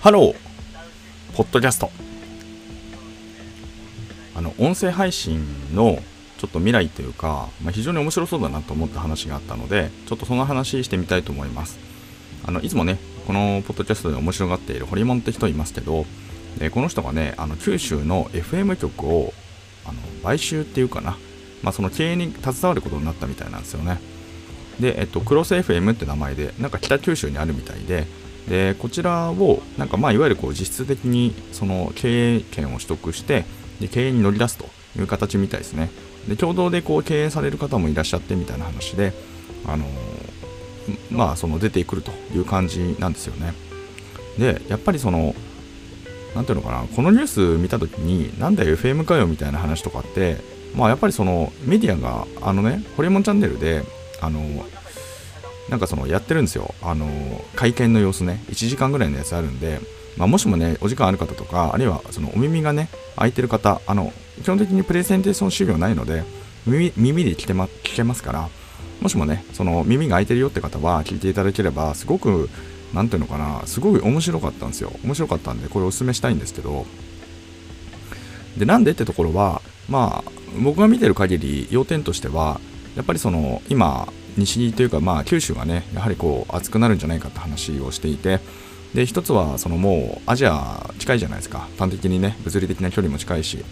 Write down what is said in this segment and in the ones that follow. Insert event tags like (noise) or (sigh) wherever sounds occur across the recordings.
ハローポッドキャスト。あの音声配信のちょっと未来というか、まあ、非常に面白そうだなと思った話があったのでちょっとその話してみたいと思います。あのいつもねこのポッドキャストで面白がっているホリモンって人いますけどでこの人がねあの九州の FM 局をあの買収っていうかな、まあ、その経営に携わることになったみたいなんですよね。で、えっと、クロス FM って名前でなんか北九州にあるみたいででこちらをなんかまあいわゆるこう実質的にその経営権を取得してで経営に乗り出すという形みたいですね。で共同でこう経営される方もいらっしゃってみたいな話であのまあその出てくるという感じなんですよね。でやっぱりその何ていうのかなこのニュース見た時になんだよ FM かよみたいな話とかってまあやっぱりそのメディアがあのねホリエモンチャンネルであのなんかそのやってるんですよ。あの会見の様子ね。1時間ぐらいのやつあるんで、まあ、もしもねお時間ある方とかあるいはそのお耳がね開いてる方あの基本的にプレゼンテーション資料ないので耳耳で聞け,、ま、聞けますからもしもねその耳が開いてるよって方は聞いていただければすごく何ていうのかなすごい面白かったんですよ。面白かったんでこれおすすめしたいんですけど。でなんでってところはまあ僕が見てる限り要点としてはやっぱりその今西というかまあ九州がねやはりこう暑くなるんじゃないかって話をしていてで一つはそのもうアジア近いじゃないですか。端的にね物理的な距離も近いし。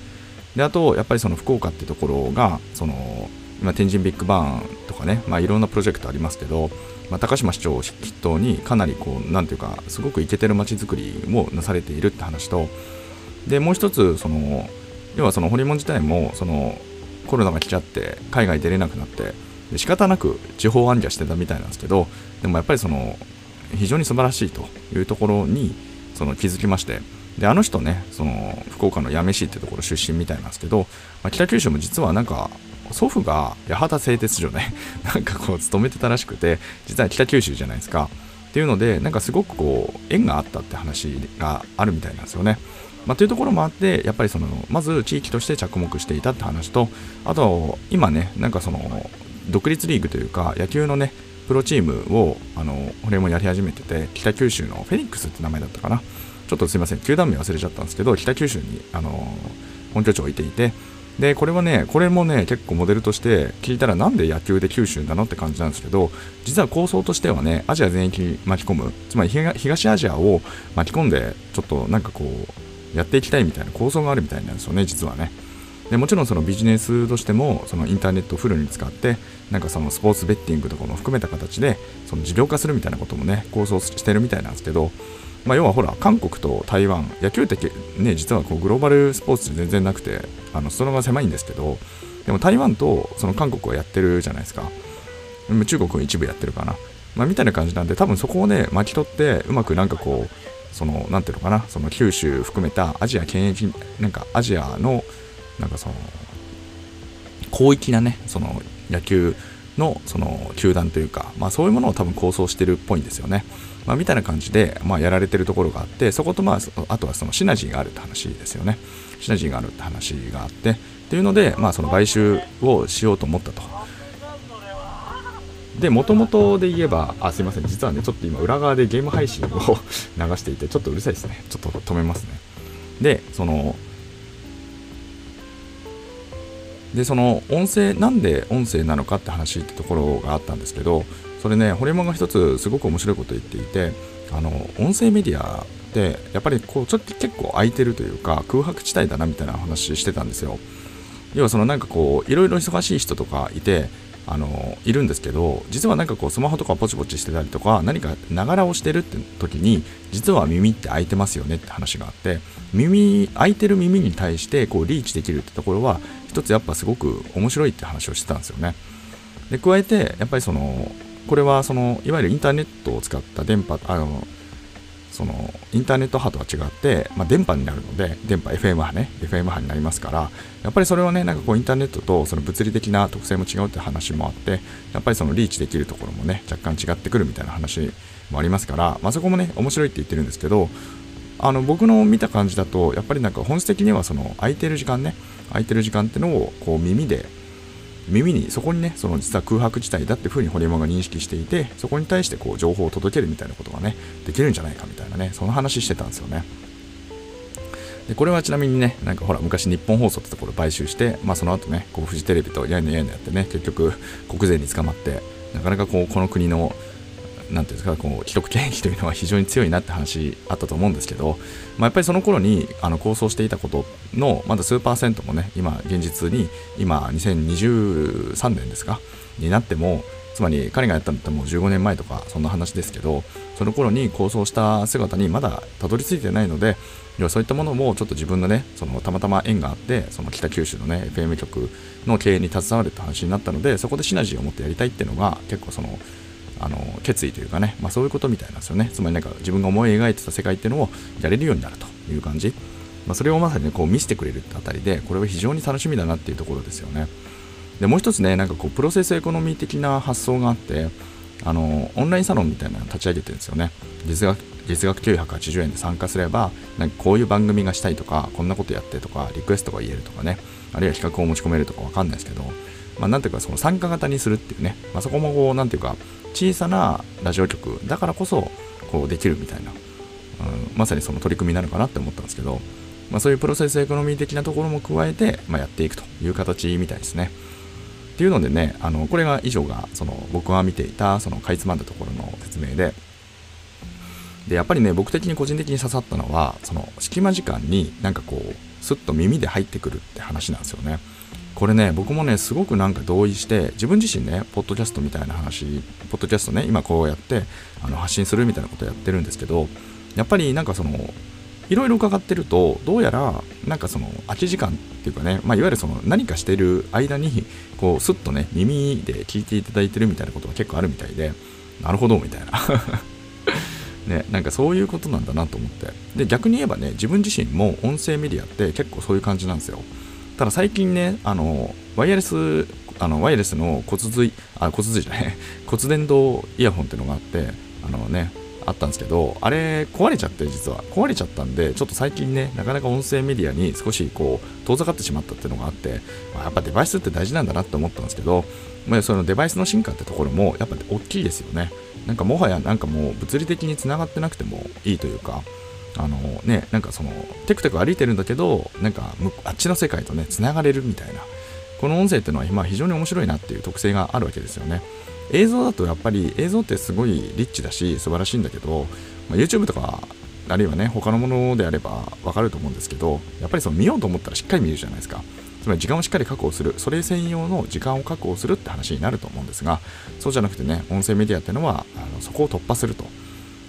であとやっぱりその福岡ってところがその今天神ビッグバーンとかね、まあ、いろんなプロジェクトありますけど、まあ、高島市長を筆頭にかなりこうなんていうかすごくイケてる街づくりをなされているって話と。でもう一つその要はそのホリモン自体もそのコロナが来ちゃって海外出れなくなってで仕方なく地方暗記してたみたいなんですけどでもやっぱりその非常に素晴らしいというところにその気づきましてであの人ねその福岡の八女市ってところ出身みたいなんですけど、まあ、北九州も実はなんか祖父が八幡製鉄所ね (laughs) なんかこう勤めてたらしくて実は北九州じゃないですか。っていうのでなんかすごくこう縁があったって話があるみたいなんですよね。まあ、というところもあってやっぱりそのまず地域として着目していたって話とあと今ねなんかその独立リーグというか野球のねプロチームをあの俺もやり始めてて北九州のフェニックスって名前だったかな。ちょっとすいません球団名忘れちゃったんですけど北九州にあの本拠地を置いていてでこれはねこれもね結構モデルとして聞いたらなんで野球で九州なのって感じなんですけど実は構想としてはねアジア全域巻き込むつまり東アジアを巻き込んでちょっとなんかこうやっていきたいみたいな構想があるみたいなんですよね実はね。でもちろんそのビジネスとしてもそのインターネットをフルに使ってなんかそのスポーツベッティングとかも含めた形でその事業化するみたいなこともね構想してるみたいなんですけど、まあ、要はほら韓国と台湾野球ってね実はこうグローバルスポーツ全然なくてあの裾野が狭いんですけどでも台湾とその韓国はやってるじゃないですか。中国は一部やってるかな、まあ、みたいな感じなんで多分そこをね巻き取ってうまくなんかこうそのなんていうのかなその九州含めたアジア権益なんかアジアのなんかその広域なねその野球のその球団というか、まあ、そういうものを多分構想してるっぽいんですよね。まあ、みたいな感じで、まあ、やられてるところがあってそこと、まあ、あとはそのシナジーがあるって話ですよね。シナジーがあるって話があってっていうので、まあ、その買収をしようと思ったと。で、もともとで言えば、あ、すいません、実はね、ちょっと今、裏側でゲーム配信を (laughs) 流していて、ちょっとうるさいですね。ちょっと止めますね。で、その、でその音声なんで音声なのかって話ってところがあったんですけどそれねホリエモンが一つすごく面白いこと言っていてあの音声メディアってやっぱりこうちょっと結構空いてるというか空白地帯だなみたいな話してたんですよ。要はそのなんかこういろいろ忙しい人とかいてあのいるんですけど実はなんかこうスマホとかポチポチしてたりとか何かながらをしてるって時に実は耳って開いてますよねって話があって耳開いてる耳に対してこうリーチできるってところは一つやっぱすごく面白いって話をしてたんですよね。で加えてやっぱりそのこれはそのいわゆるインターネットを使った電波あのそのインターネット波とは違って、まあ、電波になるので電波 FM 波ね FM 波になりますからやっぱりそれはねなんかこうインターネットとその物理的な特性も違うって話もあってやっぱりそのリーチできるところもね若干違ってくるみたいな話もありますから、まあ、そこもね面白いって言ってるんですけどあの僕の見た感じだとやっぱりなんか本質的にはその空いてる時間ね空いてる時間ってのをこう耳で耳にそこにねその実は空白地帯だっていうふうにホリエモンが認識していてそこに対してこう情報を届けるみたいなことがねできるんじゃないかみたいなねその話してたんですよね。でこれはちなみにねなんかほら昔日本放送ってところ買収してまあその後ねこうフジテレビとやいのやいのやってね結局国税に捕まってなかなかこうこの国のなんていうんですかこう既得権益というのは非常に強いなって話あったと思うんですけど、まあ、やっぱりその頃にあの構想していたことのまだ数パーセントもね今現実に今2023年ですかになってもつまり彼がやったのってもう15年前とかそんな話ですけどその頃に構想した姿にまだたどり着いてないので要はそういったものもちょっと自分のねそのたまたま縁があってその北九州のね FM 局の経営に携わるって話になったのでそこでシナジーを持ってやりたいっていうのが結構そのあの決意というかね、まあ、そういうことみたいなんですよね。つまりなんか自分が思い描いてた世界っていうのをやれるようになるという感じ、まあ、それをまさに、ね、こう見せてくれるあたりでこれは非常に楽しみだなっていうところですよね。でもう一つねなんかこうプロセスエコノミー的な発想があってあのオンラインサロンみたいなの立ち上げてるんですよね。実学月額980円で参加すればなんかこういう番組がしたいとかこんなことやってとかリクエストが言えるとかねあるいは企画を持ち込めるとかわかんないですけどまあ、なんていうかその参加型にするっていうね、まあ、そこもこうなんていうか小さなラジオ局だからこそこうできるみたいな、うん、まさにその取り組みなのかなって思ったんですけど、まあ、そういうプロセスエコノミー的なところも加えて、まあ、やっていくという形みたいですね。っていうのでね、あのこれが以上がその僕が見ていたそのかいつまんだところの説明で、でやっぱりね、僕的に個人的に刺さったのは、その隙間時間になんかこう、スッと耳で入ってくるって話なんですよね。これね、僕もね、すごくなんか同意して、自分自身ね、ポッドキャストみたいな話、ポッドキャストね、今こうやってあの発信するみたいなことやってるんですけど、やっぱりなんかその、いろいろ伺ってると、どうやら、なんかその、空き時間っていうかね、まあ、いわゆるその、何かしてる間に、こう、スッとね、耳で聞いていただいてるみたいなことが結構あるみたいで、なるほど、みたいな。(laughs) ね、なんかそういうことなんだなと思って。で、逆に言えばね、自分自身も音声メディアって結構そういう感じなんですよ。ただ最近ね、あの、ワイヤレス、あの、ワイヤレスの骨髄、あ、骨髄じゃない、(laughs) 骨伝導イヤホンっていうのがあって、あのね、あったんですけど、あれ壊れちゃって実は。壊れちゃったんで、ちょっと最近ね、なかなか音声メディアに少しこう、遠ざかってしまったっていうのがあって、まあ、やっぱデバイスって大事なんだなって思ったんですけど、まあ、そのデバイスの進化ってところもやっぱ大きいですよね。なんかもはやなんかもう物理的につながってなくてもいいというか、あのね、なんかそのテクテク歩いてるんだけどなんかあっちの世界とねつながれるみたいな。この音声っていうのは今非常に面白いなっていう特性があるわけですよね。映像だとやっぱり映像ってすごいリッチだし素晴らしいんだけど、まあ、YouTube とかあるいはね他のものであればわかると思うんですけどやっぱりその見ようと思ったらしっかり見るじゃないですか。つまり時間をしっかり確保する。それ専用の時間を確保するって話になると思うんですがそうじゃなくてね音声メディアっていうのはあのそこを突破すると。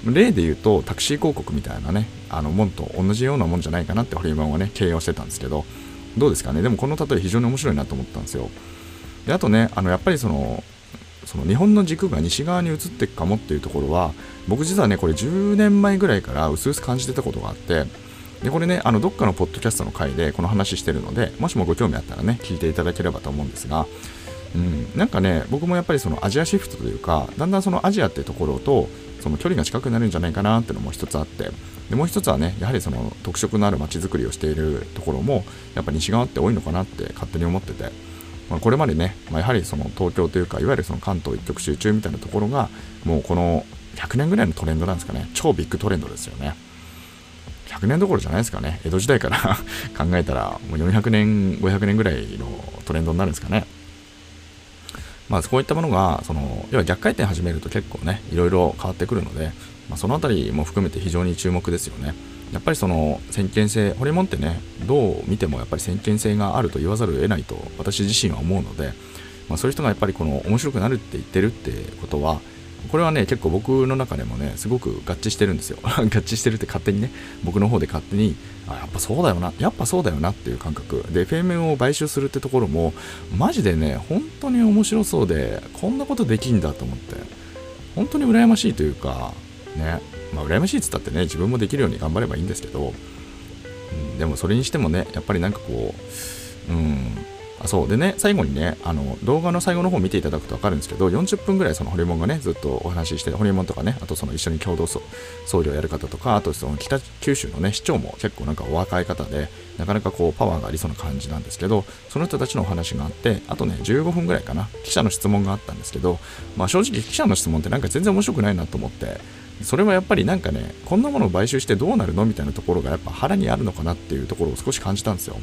例で言うとタクシー広告みたいなねあのもんと同じようなもんじゃないかなってホリエモンはね経営をしてたんですけどどうですかね？でもこの例え非常に面白いなと思ったんですよ。であとねあのやっぱりそのその日本の軸が西側に移っていくかもっていうところは僕実はねこれ10年前ぐらいから薄々感じてたことがあってでこれねあのどっかのポッドキャストの回でこの話してるのでもしもご興味あったらね聞いていただければと思うんですがうん、なんかね僕もやっぱりそのアジアシフトというかだんだんそのアジアってところとその距離が近くなるんじゃないかなっていうのも一つあって。でもう一つはねやはりその特色のある街づくりをしているところもやっぱ西側って多いのかなって勝手に思ってて、まあ、これまでね、まあ、やはりその東京というかいわゆるその関東一極集中みたいなところがもうこの100年ぐらいのトレンドなんですかね。超ビッグトレンドですよね。100年どころじゃないですかね。江戸時代から (laughs) 考えたらもう400年500年ぐらいのトレンドになるんですかね。まあ、そういったものが、その、要は逆回転始めると結構ね、いろいろ変わってくるので、まあ、その辺りも含めて非常に注目ですよね。やっぱりその先見性、ホリモンってね、どう見てもやっぱり先見性があると言わざるを得ないと私自身は思うので、まあ、そういう人がやっぱりこの面白くなるって言ってるってことは、これはね、結構僕の中でもね、すごく合致してるんですよ。(laughs) 合致してるって勝手にね、僕の方で勝手に、あ、やっぱそうだよな、やっぱそうだよなっていう感覚。で、FM を買収するってところも、マジでね、本当に面白そうで、こんなことできんだと思って、本当に羨ましいというか、ね、まあ、羨ましいっつったってね、自分もできるように頑張ればいいんですけど、うん、でもそれにしてもね、やっぱりなんかこう、うん、あそう。でね最後にねあの動画の最後の方見ていただくと分かるんですけど40分ぐらいそのホリモンがねずっとお話ししてホリモンとかねあとその一緒に共同僧侶をやる方とかあとその北九州のね市長も結構なんかお若い方でなかなかこうパワーがありそうな感じなんですけどその人たちのお話があってあとね15分ぐらいかな記者の質問があったんですけどまあ正直記者の質問ってなんか全然面白くないなと思ってそれはやっぱりなんかねこんなものを買収してどうなるのみたいなところがやっぱ腹にあるのかなっていうところを少し感じたんですよ。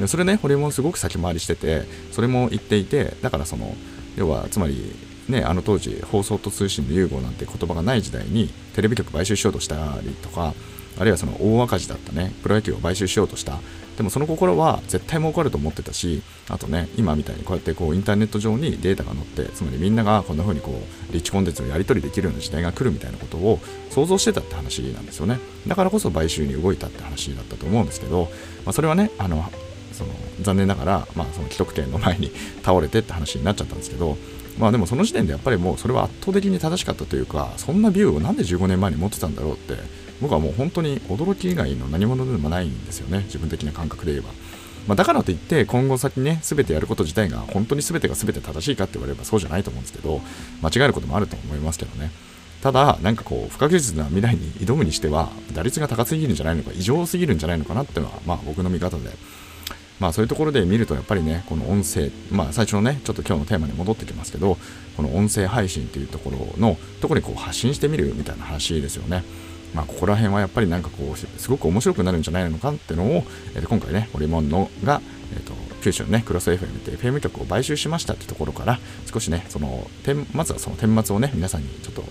でそれね、ホリエモンすごく先回りしてて、それも言っていて、だからその、要は、つまり、ね、あの当時、放送と通信の融合なんて言葉がない時代に、テレビ局買収しようとしたりとか、あるいはその大赤字だったね、プロ野球を買収しようとした。でもその心は絶対儲かると思ってたし、あとね、今みたいにこうやってこうインターネット上にデータが載って、つまりみんながこんな風にこう、リッチコンテンツをやり取りできるような時代が来るみたいなことを想像してたって話なんですよね。だからこそ買収に動いたって話だったと思うんですけど、まあ、それはね、あの、その残念ながら、まあ、その既得権の前に倒れてって話になっちゃったんですけど、まあでもその時点でやっぱりもうそれは圧倒的に正しかったというか、そんなビューをなんで15年前に持ってたんだろうって、僕はもう本当に驚き以外の何者でもないんですよね、自分的な感覚で言えば。まあ、だからといって今後先ね、全てやること自体が本当に全てが全て正しいかって言われればそうじゃないと思うんですけど、間違えることもあると思いますけどね。ただ、なんかこう、不確実な未来に挑むにしては、打率が高すぎるんじゃないのか、異常すぎるんじゃないのかなっていうのは、まあ僕の見方で、まあそういうところで見るとやっぱりね、この音声、まあ最初のね、ちょっと今日のテーマに戻ってきますけど、この音声配信っていうところのところにこう発信してみるみたいな話ですよね。まあここら辺はやっぱりなんかこう、すごく面白くなるんじゃないのかっていうのを、えー、今回ね、ホリモンのが、えーと、九州のね、クロス FM って FM 局を買収しましたってところから、少しね、その、まずはその顛末をね、皆さんにちょっと、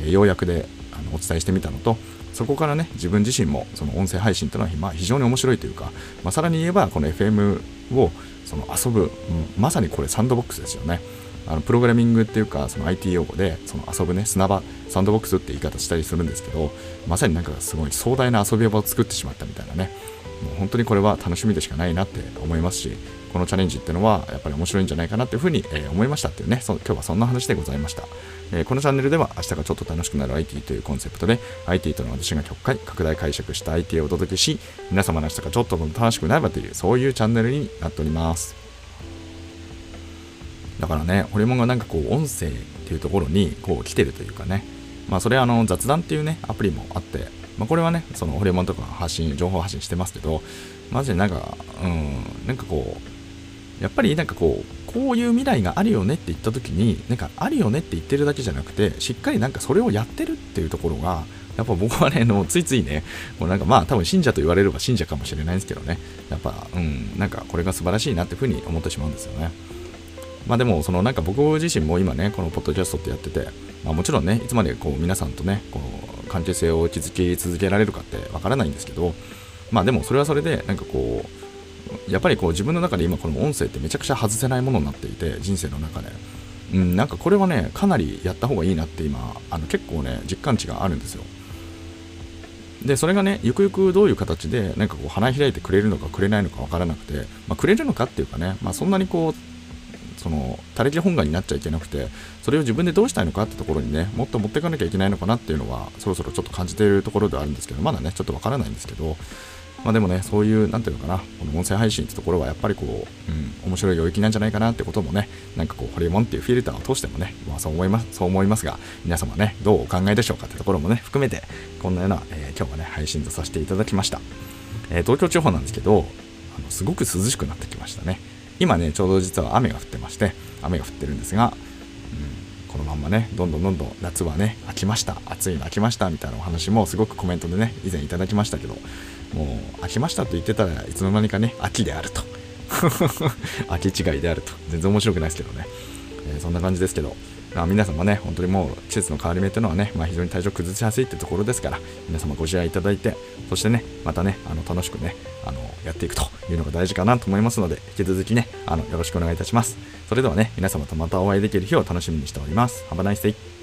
えー、要約であのお伝えしてみたのと、そこからね、自分自身もその音声配信というのは、まあ、非常に面白いというか、まあ、さらに言えば、この FM をその遊ぶ、うん、まさにこれサンドボックスですよね。あのプログラミングっていうか、その IT 用語で、その遊ぶね、砂場、サンドボックスって言い方したりするんですけど、まさになんかすごい壮大な遊び場を作ってしまったみたいなね、もう本当にこれは楽しみでしかないなって思いますし、このチャレンジっていうのはやっぱり面白いんじゃないかなっていうふうに、え、思いましたっていうね、そ今日はそんな話でございました。え、このチャンネルでは明日がちょっと楽しくなる IT というコンセプトで IT との私が極快拡大解釈した IT をお届けし皆様の明日がちょっと楽しくなればというそういうチャンネルになっておりますだからねホリモンがなんかこう音声っていうところにこう来てるというかねまあそれはあの雑談っていうねアプリもあってまあこれはねそのホリモンとか発信情報発信してますけどマジでなんかうんなんかこうやっぱりなんかこうこういう未来があるよねって言った時になんかあるよねって言ってるだけじゃなくてしっかりなんかそれをやってるっていうところがやっぱ僕はね、のついついね、もうなんかまあ多分信者と言われれば信者かもしれないんですけどね、やっぱ、うん、なんかこれが素晴らしいなっていうふうに思ってしまうんですよね。まあでも、そのなんか僕自身も今ね、このポッドキャストってやってて、まあもちろんね、いつまでこう皆さんとね、こう関係性を築き続けられるかってわからないんですけど、まあでもそれはそれで、なんかこう、やっぱりこう自分の中で今この音声ってめちゃくちゃ外せないものになっていて人生の中で、うん、なんかこれはねかなりやった方がいいなって今あの結構ね実感値があるんですよ。でそれがねゆくゆくどういう形でなんかこう花開いてくれるのかくれないのか分からなくて、まあ、くれるのかっていうかね、まあ、そんなにこうその他力本願になっちゃいけなくてそれを自分でどうしたいのかってところにねもっと持っていかなきゃいけないのかなっていうのはそろそろちょっと感じているところではあるんですけどまだねちょっとわからないんですけどまあでもね、そういう、なんていうのかな、この音声配信ってところはやっぱりこう、うん、面白い領域なんじゃないかなってこともね、なんかこう、ホリエモンっていうフィルターを通してもね、まあそう思います、そう思いますが、皆様ね、どうお考えでしょうかってところもね、含めて、こんなような、えー、今日はね、配信とさせていただきました。えー、東京地方なんですけど、あのすごく涼しくなってきましたね。今ね、ちょうど実は雨が降ってまして、雨が降ってるんですが、うん、このまんまね、どんどんどんどん夏はね、飽きました、暑いの飽きましたみたいなお話もすごくコメントでね、以前いただきましたけど、もう飽きましたと言ってたらいつの間にかね秋であると (laughs) 秋違いであると全然面白くないですけどね、えー、そんな感じですけどまあ、皆様ね、本当にもう季節の変わり目というのはね、まあ、非常に体調崩しやすいってところですから、皆様ご自愛いただいて、そしてね、またね、あの楽しくね、あのやっていくというのが大事かなと思いますので、引き続きね、あのよろしくお願いいたします。それではね、皆様とまたお会いできる日を楽しみにしております。Have a nice day!